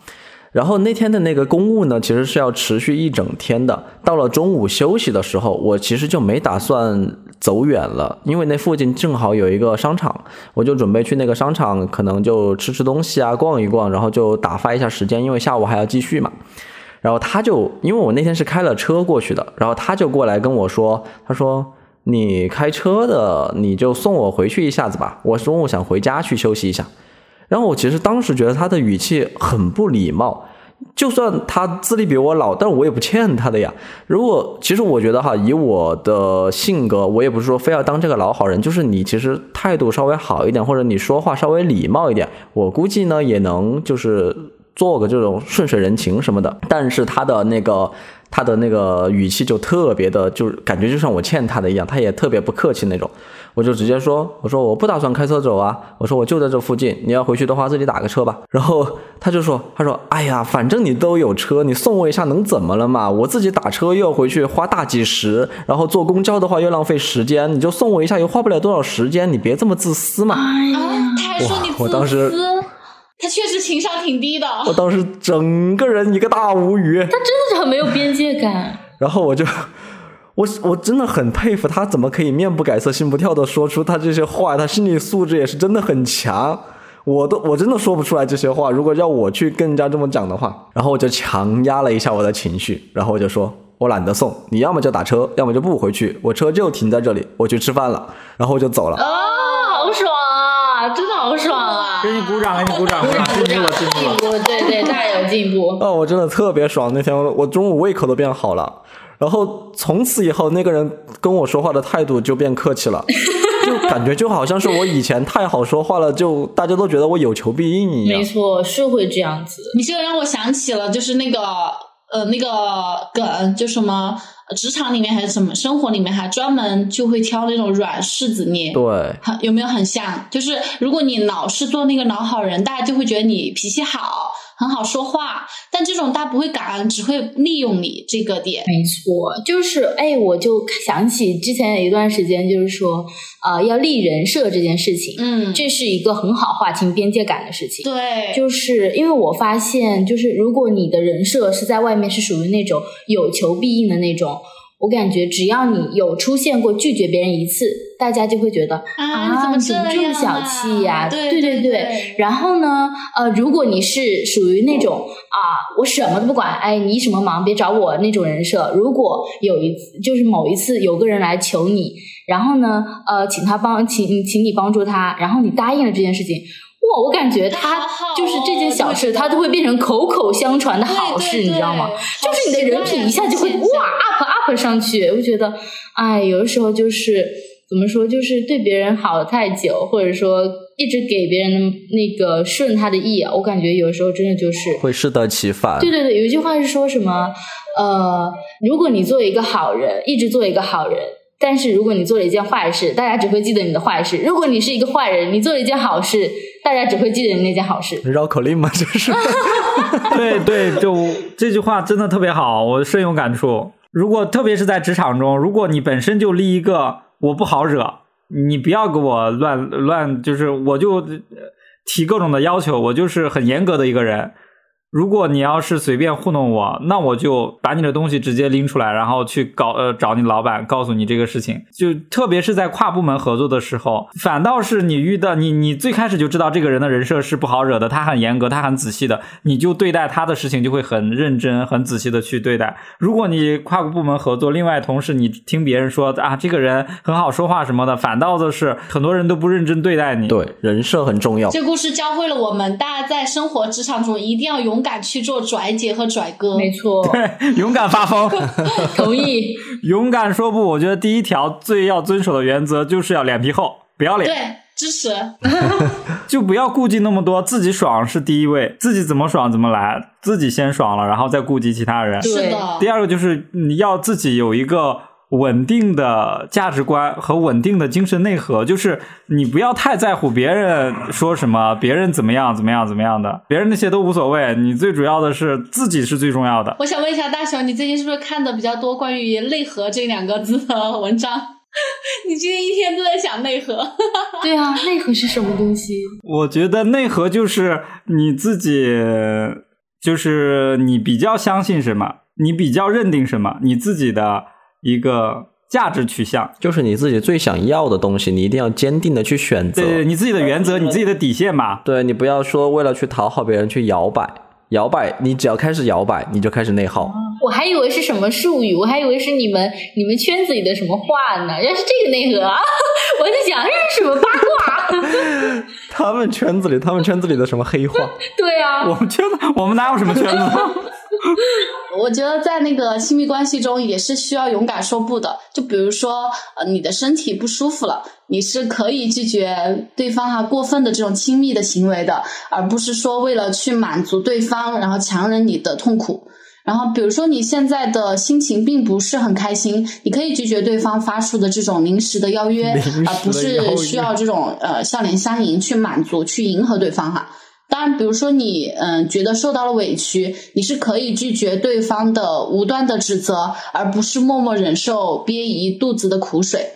然后那天的那个公务呢，其实是要持续一整天的。到了中午休息的时候，我其实就没打算走远了，因为那附近正好有一个商场，我就准备去那个商场，可能就吃吃东西啊，逛一逛，然后就打发一下时间，因为下午还要继续嘛。然后他就，因为我那天是开了车过去的，然后他就过来跟我说，他说你开车的，你就送我回去一下子吧，我中午想回家去休息一下。然后我其实当时觉得他的语气很不礼貌，就算他资历比我老，但我也不欠他的呀。如果其实我觉得哈，以我的性格，我也不是说非要当这个老好人，就是你其实态度稍微好一点，或者你说话稍微礼貌一点，我估计呢也能就是做个这种顺水人情什么的。但是他的那个他的那个语气就特别的，就是感觉就像我欠他的一样，他也特别不客气那种。我就直接说，我说我不打算开车走啊，我说我就在这附近，你要回去的话自己打个车吧。然后他就说，他说，哎呀，反正你都有车，你送我一下能怎么了嘛？我自己打车又要回去花大几十，然后坐公交的话又浪费时间，你就送我一下又花不了多少时间，你别这么自私嘛。啊，他还说你我当时自私，他确实情商挺低的。我当时整个人一个大无语，他真的是很没有边界感。然后我就。我我真的很佩服他，怎么可以面不改色心不跳的说出他这些话？他心理素质也是真的很强。我都我真的说不出来这些话。如果要我去跟人家这么讲的话，然后我就强压了一下我的情绪，然后我就说，我懒得送，你要么就打车，要么就不回去，我车就停在这里，我去吃饭了，然后我就走了。哦，好爽啊！真的好爽啊！给你鼓掌，给你鼓掌，鼓掌，进步了，进步了。进步，对对，大有进步。哦，我真的特别爽，那天我中午胃口都变好了。然后从此以后，那个人跟我说话的态度就变客气了，就感觉就好像是我以前太好说话了，就大家都觉得我有求必应一样。没错，是会这样子。你这个让我想起了，就是那个呃那个梗，就什么职场里面还是什么生活里面，还专门就会挑那种软柿子捏。对，很有没有很像？就是如果你老是做那个老好人，大家就会觉得你脾气好。很好说话，但这种他不会感恩，只会利用你这个点。没错，就是哎，我就想起之前有一段时间，就是说，呃，要立人设这件事情，嗯，这是一个很好划清边界感的事情。对，就是因为我发现，就是如果你的人设是在外面是属于那种有求必应的那种。我感觉只要你有出现过拒绝别人一次，大家就会觉得啊，你怎么这这么小气呀？对对对。然后呢，呃，如果你是属于那种啊，我什么都不管，哎，你什么忙别找我那种人设。如果有一次，就是某一次有个人来求你，然后呢，呃，请他帮，请请你帮助他，然后你答应了这件事情。哇，我感觉他就是这件小事，他都会变成口口相传的好事，你知道吗？就是你的人品一下就会哇 up up 上去。我觉得，哎，有的时候就是怎么说，就是对别人好太久，或者说一直给别人的那个顺他的意，我感觉有的时候真的就是会适得其反。对对对，有一句话是说什么？呃，如果你做一个好人，一直做一个好人。但是如果你做了一件坏事，大家只会记得你的坏事；如果你是一个坏人，你做了一件好事，大家只会记得你那件好事。绕口令吗？这是。对对，就这句话真的特别好，我深有感触。如果特别是在职场中，如果你本身就立一个我不好惹，你不要给我乱乱，就是我就提各种的要求，我就是很严格的一个人。如果你要是随便糊弄我，那我就把你的东西直接拎出来，然后去搞呃找你老板，告诉你这个事情。就特别是在跨部门合作的时候，反倒是你遇到你你最开始就知道这个人的人设是不好惹的，他很严格，他很仔细的，你就对待他的事情就会很认真、很仔细的去对待。如果你跨部门合作，另外同事你听别人说啊这个人很好说话什么的，反倒的是很多人都不认真对待你。对，人设很重要。这故事教会了我们，大家在生活职场中一定要勇。敢去做拽姐和拽哥，没错，对，勇敢发疯，同意，勇敢说不。我觉得第一条最要遵守的原则就是要脸皮厚，不要脸。对，支持，就不要顾忌那么多，自己爽是第一位，自己怎么爽怎么来，自己先爽了，然后再顾及其他人。是的。第二个就是你要自己有一个。稳定的价值观和稳定的精神内核，就是你不要太在乎别人说什么，别人怎么样怎么样怎么样的，别人那些都无所谓。你最主要的是自己是最重要的。我想问一下大雄，你最近是不是看的比较多关于内核这两个字的文章？你今天一天都在想内核。对啊，内核是什么东西？我觉得内核就是你自己，就是你比较相信什么，你比较认定什么，你自己的。一个价值取向，就是你自己最想要的东西，你一定要坚定的去选择。对，你自己的原则，你自己的底线嘛。对你不要说为了去讨好别人去摇摆，摇摆，你只要开始摇摆，你就开始内耗。我还以为是什么术语，我还以为是你们你们圈子里的什么话呢？原来是这个内核啊，我在想这是什么八卦。他们圈子里，他们圈子里的什么黑话？对啊，我们圈子，我们哪有什么圈子？我觉得在那个亲密关系中也是需要勇敢说不的。就比如说，呃，你的身体不舒服了，你是可以拒绝对方哈过分的这种亲密的行为的，而不是说为了去满足对方，然后强忍你的痛苦。然后，比如说你现在的心情并不是很开心，你可以拒绝对方发出的这种临时的邀约，而不是需要这种呃笑脸相迎去满足、去迎合对方哈。当然，比如说你嗯觉得受到了委屈，你是可以拒绝对方的无端的指责，而不是默默忍受憋一肚子的苦水。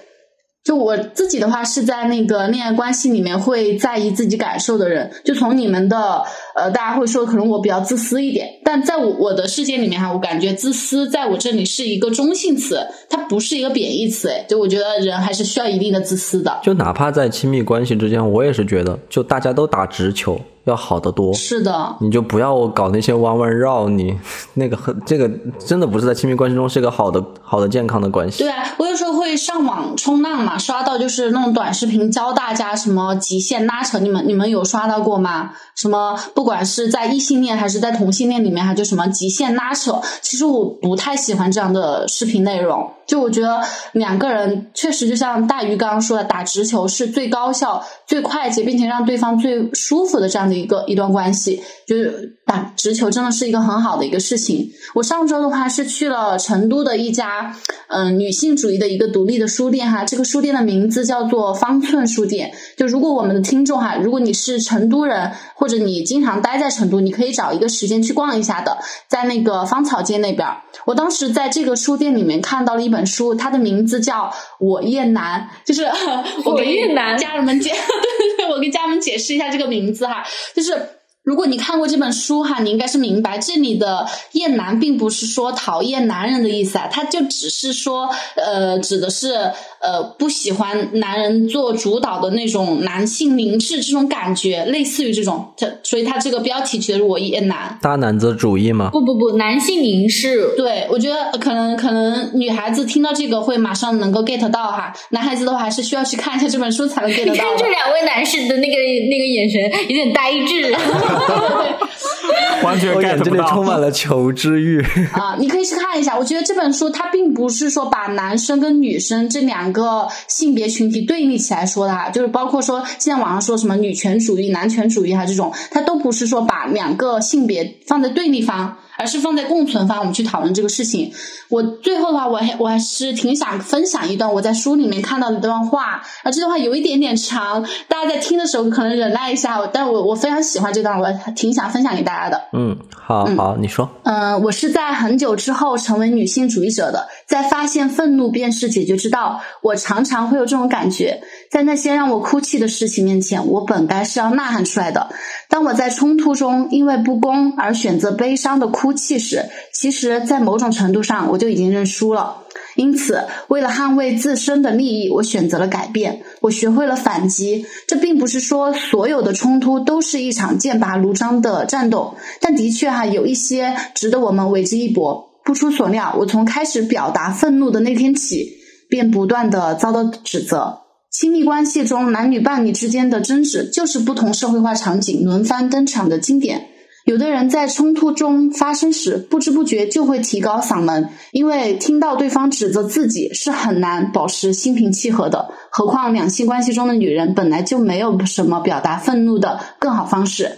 就我自己的话，是在那个恋爱关系里面会在意自己感受的人。就从你们的呃，大家会说可能我比较自私一点，但在我我的世界里面哈，我感觉自私在我这里是一个中性词，它不是一个贬义词。哎，就我觉得人还是需要一定的自私的。就哪怕在亲密关系之间，我也是觉得，就大家都打直球。要好得多，是的，你就不要搞那些弯弯绕，你那个很这个真的不是在亲密关系中是一个好的好的健康的关系。对啊，我有时候会上网冲浪嘛，刷到就是那种短视频教大家什么极限拉扯，你们你们有刷到过吗？什么不管是在异性恋还是在同性恋里面，还就什么极限拉扯，其实我不太喜欢这样的视频内容。就我觉得两个人确实就像大鱼刚刚说的，打直球是最高效、最快捷，并且让对方最舒服的这样的一个一段关系。就是打直球真的是一个很好的一个事情。我上周的话是去了成都的一家嗯女性主义的一个独立的书店哈，这个书店的名字叫做方寸书店。就如果我们的听众哈，如果你是成都人或者你经常待在成都，你可以找一个时间去逛一下的，在那个芳草街那边。我当时在这个书店里面看到了一本书，它的名字叫《我厌男》，就是 我给家人们解，对对，我跟家人们解释一下这个名字哈，就是。如果你看过这本书哈，你应该是明白这里的厌男并不是说讨厌男人的意思啊，它就只是说呃，指的是呃不喜欢男人做主导的那种男性凝视这种感觉，类似于这种，他所以他这个标题取的是我也难，大男子主义吗？不不不，男性凝视。对，我觉得可能可能女孩子听到这个会马上能够 get 到哈，男孩子的话还是需要去看一下这本书才能 get 到。你看这两位男士的那个那个眼神有点呆滞。完全 get 不到，充满了求知欲啊！你可以去看一下，我觉得这本书它并不是说把男生跟女生这两个性别群体对立起来说的哈，就是包括说现在网上说什么女权主义、男权主义哈这种，它都不是说把两个性别放在对立方。而是放在共存方，我们去讨论这个事情。我最后的话，我还我还是挺想分享一段我在书里面看到的一段话。啊，这段话有一点点长，大家在听的时候可能忍耐一下。但我我非常喜欢这段，我挺想分享给大家的。嗯，好好，你说。嗯，我是在很久之后成为女性主义者的，在发现愤怒便是解决之道。我常常会有这种感觉，在那些让我哭泣的事情面前，我本该是要呐喊出来的。当我在冲突中因为不公而选择悲伤的哭。泣时，其实，在某种程度上，我就已经认输了。因此，为了捍卫自身的利益，我选择了改变。我学会了反击。这并不是说所有的冲突都是一场剑拔弩张的战斗，但的确哈，有一些值得我们为之一搏。不出所料，我从开始表达愤怒的那天起，便不断的遭到指责。亲密关系中，男女伴侣之间的争执，就是不同社会化场景轮番登场的经典。有的人在冲突中发生时，不知不觉就会提高嗓门，因为听到对方指责自己是很难保持心平气和的。何况两性关系中的女人本来就没有什么表达愤怒的更好方式。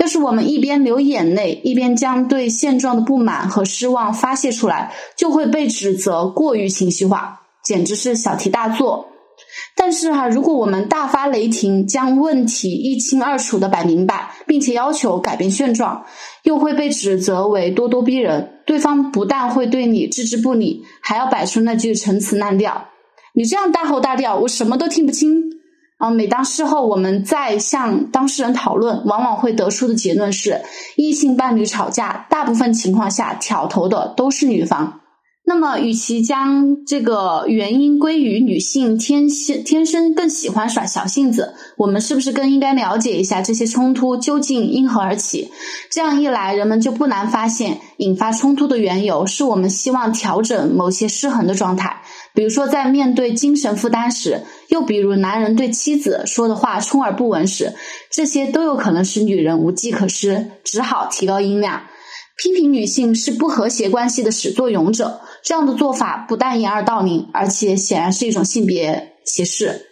要是我们一边流眼泪，一边将对现状的不满和失望发泄出来，就会被指责过于情绪化，简直是小题大做。但是哈，如果我们大发雷霆，将问题一清二楚的摆明白，并且要求改变现状，又会被指责为咄咄逼人。对方不但会对你置之不理，还要摆出那句陈词滥调。你这样大吼大叫，我什么都听不清。啊，每当事后我们再向当事人讨论，往往会得出的结论是：异性伴侣吵架，大部分情况下挑头的都是女方。那么，与其将这个原因归于女性天性天生更喜欢耍小性子，我们是不是更应该了解一下这些冲突究竟因何而起？这样一来，人们就不难发现，引发冲突的缘由是我们希望调整某些失衡的状态。比如说在面对精神负担时，又比如男人对妻子说的话充耳不闻时，这些都有可能使女人无计可施，只好提高音量，批评女性是不和谐关系的始作俑者。这样的做法不但掩耳盗铃，而且显然是一种性别歧视。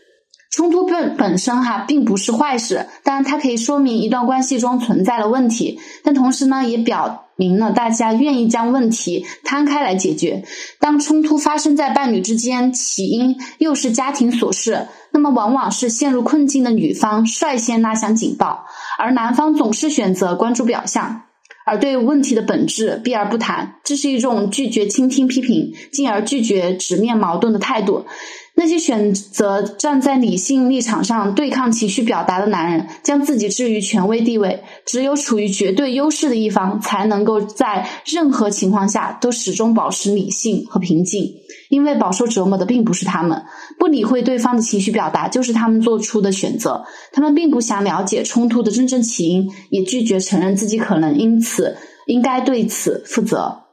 冲突本本身哈并不是坏事，但它可以说明一段关系中存在了问题，但同时呢也表明了大家愿意将问题摊开来解决。当冲突发生在伴侣之间，起因又是家庭琐事，那么往往是陷入困境的女方率先拉响警报，而男方总是选择关注表象，而对问题的本质避而不谈。这是一种拒绝倾听批评，进而拒绝直面矛盾的态度。那些选择站在理性立场上对抗情绪表达的男人，将自己置于权威地位。只有处于绝对优势的一方，才能够在任何情况下都始终保持理性和平静。因为饱受折磨的并不是他们，不理会对方的情绪表达就是他们做出的选择。他们并不想了解冲突的真正起因，也拒绝承认自己可能因此应该对此负责。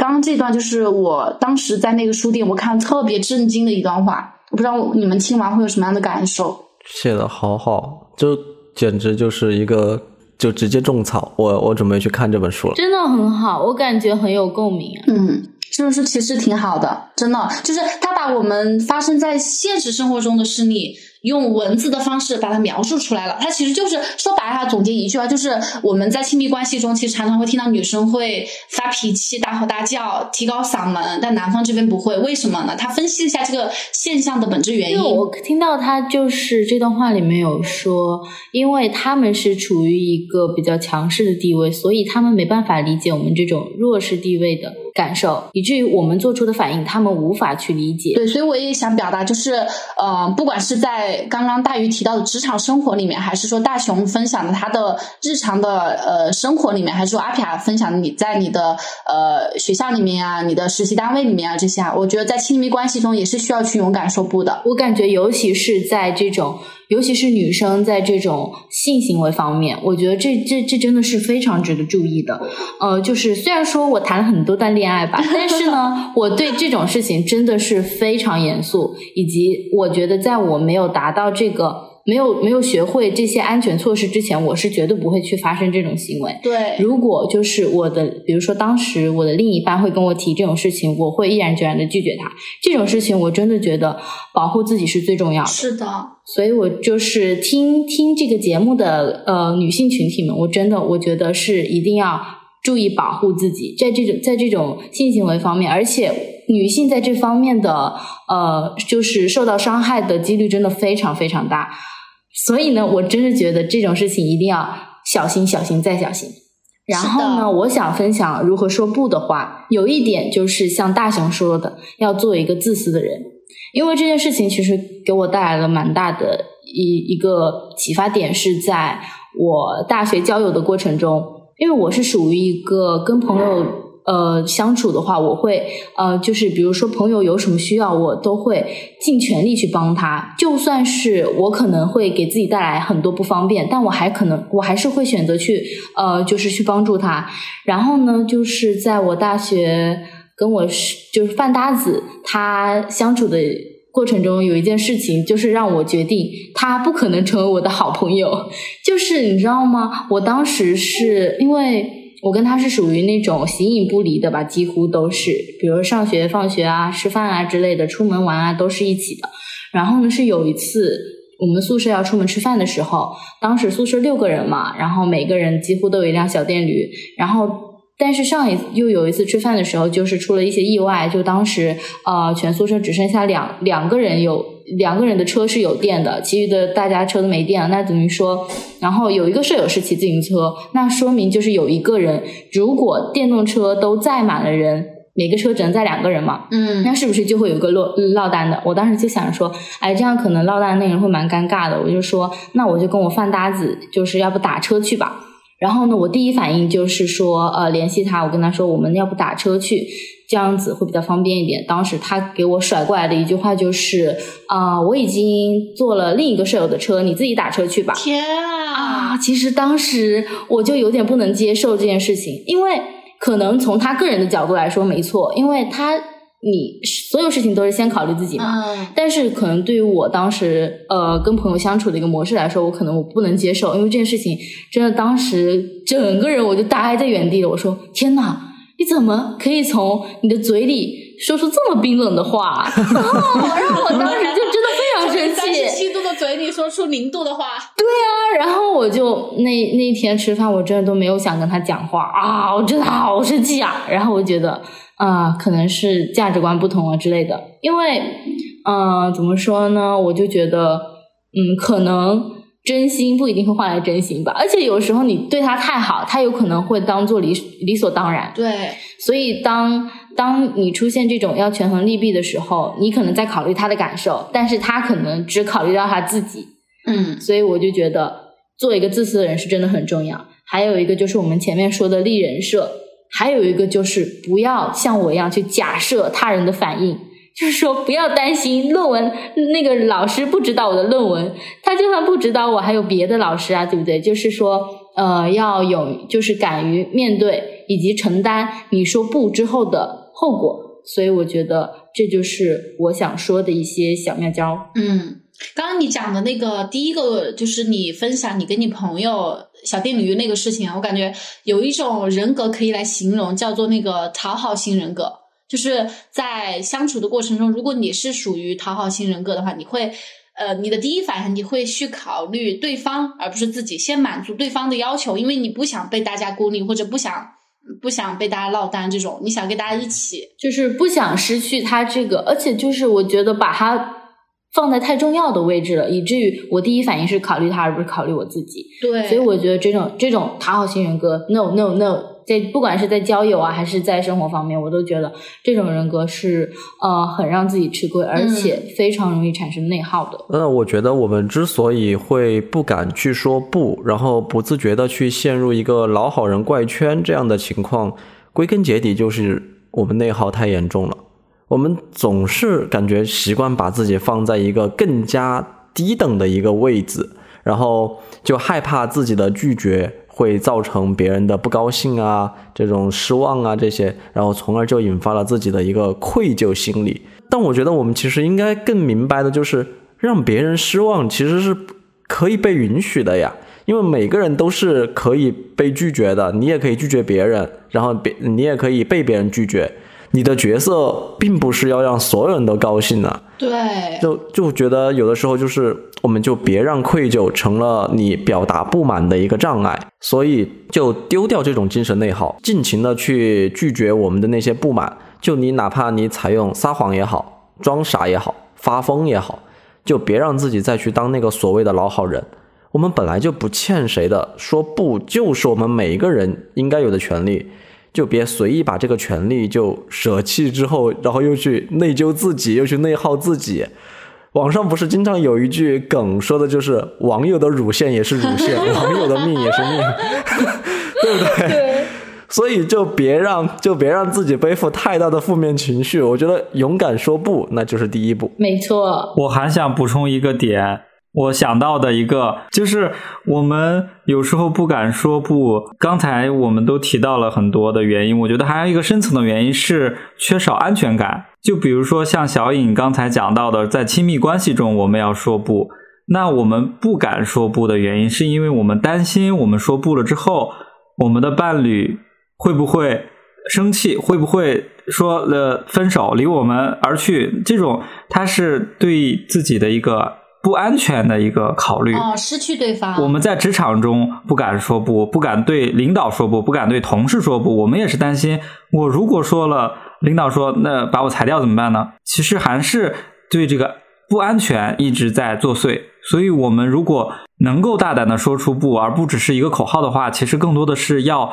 刚刚这段就是我当时在那个书店，我看特别震惊的一段话，我不知道你们听完会有什么样的感受。写的好好，就简直就是一个就直接种草。我我准备去看这本书了，真的很好，我感觉很有共鸣。嗯，这本书其实挺好的，真的就是他把我们发生在现实生活中的事例。用文字的方式把它描述出来了，它其实就是说白了，总结一句话，就是我们在亲密关系中，其实常常会听到女生会发脾气、大吼大叫、提高嗓门，但男方这边不会，为什么呢？他分析一下这个现象的本质原因。我听到他就是这段话里面有说，因为他们是处于一个比较强势的地位，所以他们没办法理解我们这种弱势地位的感受，以至于我们做出的反应，他们无法去理解。对，所以我也想表达，就是呃，不管是在刚刚大鱼提到的职场生活里面，还是说大雄分享的他的日常的呃生活里面，还是说阿皮亚分享的你在你的呃学校里面啊，你的实习单位里面啊这些啊，我觉得在亲密关系中也是需要去勇敢说不的。我感觉尤其是在这种。尤其是女生在这种性行为方面，我觉得这这这真的是非常值得注意的。呃，就是虽然说我谈了很多段恋爱吧，但是呢，我对这种事情真的是非常严肃，以及我觉得在我没有达到这个。没有没有学会这些安全措施之前，我是绝对不会去发生这种行为。对，如果就是我的，比如说当时我的另一半会跟我提这种事情，我会毅然决然的拒绝他。这种事情我真的觉得保护自己是最重要的。是的，所以我就是听听这个节目的呃女性群体们，我真的我觉得是一定要注意保护自己，在这种在这种性行为方面，而且女性在这方面的呃就是受到伤害的几率真的非常非常大。所以呢，我真是觉得这种事情一定要小心、小心再小心。然后呢，我想分享如何说不的话。有一点就是像大雄说的，要做一个自私的人。因为这件事情其实给我带来了蛮大的一一个启发点，是在我大学交友的过程中，因为我是属于一个跟朋友。呃，相处的话，我会呃，就是比如说朋友有什么需要，我都会尽全力去帮他。就算是我可能会给自己带来很多不方便，但我还可能我还是会选择去呃，就是去帮助他。然后呢，就是在我大学跟我是就是饭搭子他相处的过程中，有一件事情就是让我决定他不可能成为我的好朋友。就是你知道吗？我当时是因为。我跟他是属于那种形影不离的吧，几乎都是，比如上学、放学啊、吃饭啊之类的，出门玩啊都是一起的。然后呢，是有一次我们宿舍要出门吃饭的时候，当时宿舍六个人嘛，然后每个人几乎都有一辆小电驴。然后，但是上一又有一次吃饭的时候，就是出了一些意外，就当时呃全宿舍只剩下两两个人有。两个人的车是有电的，其余的大家车都没电了。那等于说，然后有一个舍友是骑自行车，那说明就是有一个人，如果电动车都载满了人，每个车只能载两个人嘛，嗯，那是不是就会有一个落落单的？我当时就想着说，哎，这样可能落单那个人会蛮尴尬的。我就说，那我就跟我饭搭子，就是要不打车去吧。然后呢，我第一反应就是说，呃，联系他，我跟他说，我们要不打车去。这样子会比较方便一点。当时他给我甩过来的一句话就是：“啊，我已经坐了另一个舍友的车，你自己打车去吧。”天啊！啊，其实当时我就有点不能接受这件事情，因为可能从他个人的角度来说没错，因为他你所有事情都是先考虑自己嘛。嗯但是可能对于我当时呃跟朋友相处的一个模式来说，我可能我不能接受，因为这件事情真的当时整个人我就呆在原地了。我说天哪，你怎么可以从你的嘴里说出这么冰冷的话？然后让我当时 就真的非常生三十气。七度的嘴里说出零度的话，对啊然后我就那那天吃饭，我真的都没有想跟他讲话啊，我真的好生气啊。然后我觉得啊、可能是价值观不同啊之类的，因为嗯、呃怎么说呢？我就觉得嗯，可能真心不一定会换来真心吧。而且有时候你对他太好，他有可能会当做理理所当然。对，所以当当你出现这种要权衡利弊的时候，你可能在考虑他的感受，但是他可能只考虑到他自己。嗯所以我就觉得做一个自私的人是真的很重要。还有一个就是我们前面说的立人设，还有一个就是不要像我一样去假设他人的反应。就是说，不要担心论文那个老师不指导我的论文，他就算不指导我，还有别的老师啊，对不对？就是说，呃，要勇，就是敢于面对以及承担你说不之后的后果。所以我觉得这就是我想说的一些小妙招。嗯，刚刚你讲的那个第一个就是你分享你跟你朋友小电驴那个事情啊，我感觉有一种人格可以来形容，叫做那个讨好型人格。就是在相处的过程中，如果你是属于讨好型人格的话，你会，呃，你的第一反应你会去考虑对方，而不是自己，先满足对方的要求，因为你不想被大家孤立，或者不想不想被大家落单这种，你想跟大家一起。就是不想失去他这个，而且就是我觉得把他放在太重要的位置了，以至于我第一反应是考虑他，而不是考虑我自己。对，所以我觉得这种这种讨好型人格，no no no，在不管是在交友啊，还是在生活方面，我都觉得这种人格是呃很让自己吃亏，而且非常容易产生内耗的。那我觉得我们之所以会不敢去说不，然后不自觉的去陷入一个老好人怪圈这样的情况，归根结底就是我们内耗太严重了。我们总是感觉习惯把自己放在一个更加低等的一个位置，然后就害怕自己的拒绝会造成别人的不高兴啊、这种失望啊这些，然后从而就引发了自己的一个愧疚心理。但我觉得我们其实应该更明白的就是，让别人失望其实是可以被允许的呀。因为每个人都是可以被拒绝的，你也可以拒绝别人，然后别你也可以被别人拒绝。你的角色并不是要让所有人都高兴的、对，就就觉得有的时候就是，我们就别让愧疚成了你表达不满的一个障碍，所以就丢掉这种精神内耗，尽情的去拒绝我们的那些不满。就你哪怕你采用撒谎也好，装傻也好，发疯也好，就别让自己再去当那个所谓的老好人。我们本来就不欠谁的，说不就是我们每一个人应该有的权利。就别随意把这个权利就舍弃之后，然后又去内疚自己，又去内耗自己。网上不是经常有一句梗，说的就是网友的乳腺也是乳腺，网友的命也是命，对不对？对，所以就别让就别让自己背负太大的负面情绪。我觉得勇敢说不，那就是第一步。没错，我还想补充一个点，我想到的一个就是我们有时候不敢说不。刚才我们都提到了很多的原因，我觉得还有一个深层的原因是缺少安全感。就比如说像小颖刚才讲到的，在亲密关系中我们要说不，那我们不敢说不的原因，是因为我们担心我们说不了之后，我们的伴侣会不会生气，会不会说了分手，离我们而去？这种他是对自己的一个不安全的一个考虑。哦，失去对方，我们在职场中不敢说不，不敢对领导说不，不敢对同事说不。我们也是担心，我如果说了，领导说那把我裁掉怎么办呢？其实还是对这个不安全一直在作祟。所以，我们如果能够大胆的说出不，而不只是一个口号的话，其实更多的是要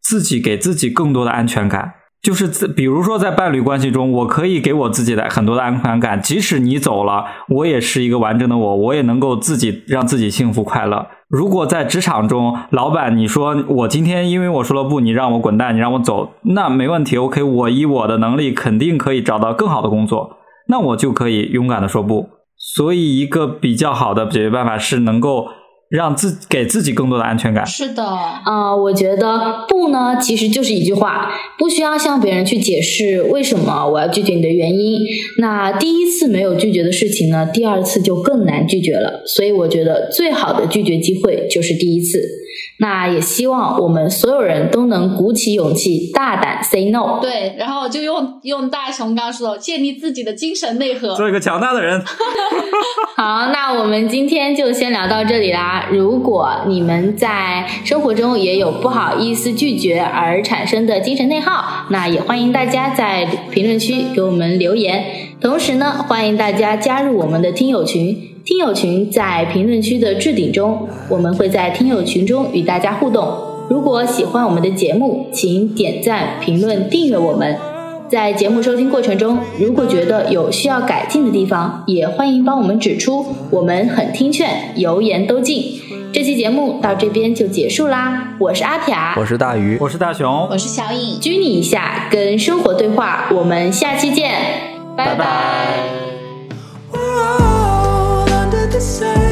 自己给自己更多的安全感。就是自，比如说在伴侣关系中，我可以给我自己的很多的安全感，即使你走了，我也是一个完整的我，我也能够自己让自己幸福快乐。如果在职场中，老板你说我今天因为我说了不，你让我滚蛋，你让我走，那没问题，OK，我以我的能力肯定可以找到更好的工作，那我就可以勇敢的说不。所以，一个比较好的解决办法是能够让自给自己更多的安全感。是的，啊、我觉得不呢，其实就是一句话，不需要向别人去解释为什么我要拒绝你的原因。那第一次没有拒绝的事情呢，第二次就更难拒绝了。所以我觉得最好的拒绝机会就是第一次。那也希望我们所有人都能鼓起勇气，大胆 say no。对，然后就用用大熊刚说的，建立自己的精神内核。做一个强大的人。好，那我们今天就先聊到这里啦。如果你们在生活中也有不好意思拒绝而产生的精神内耗，那也欢迎大家在评论区给我们留言。同时呢，欢迎大家加入我们的听友群。听友群在评论区的置顶中，我们会在听友群中与大家互动。如果喜欢我们的节目，请点赞、评论、订阅我们。在节目收听过程中，如果觉得有需要改进的地方，也欢迎帮我们指出，我们很听劝，油盐都进。这期节目到这边就结束啦，我是阿撇，我是大鱼，我是大熊，我是小颖，拘你一下，跟生活对话，我们下期见，拜拜 to say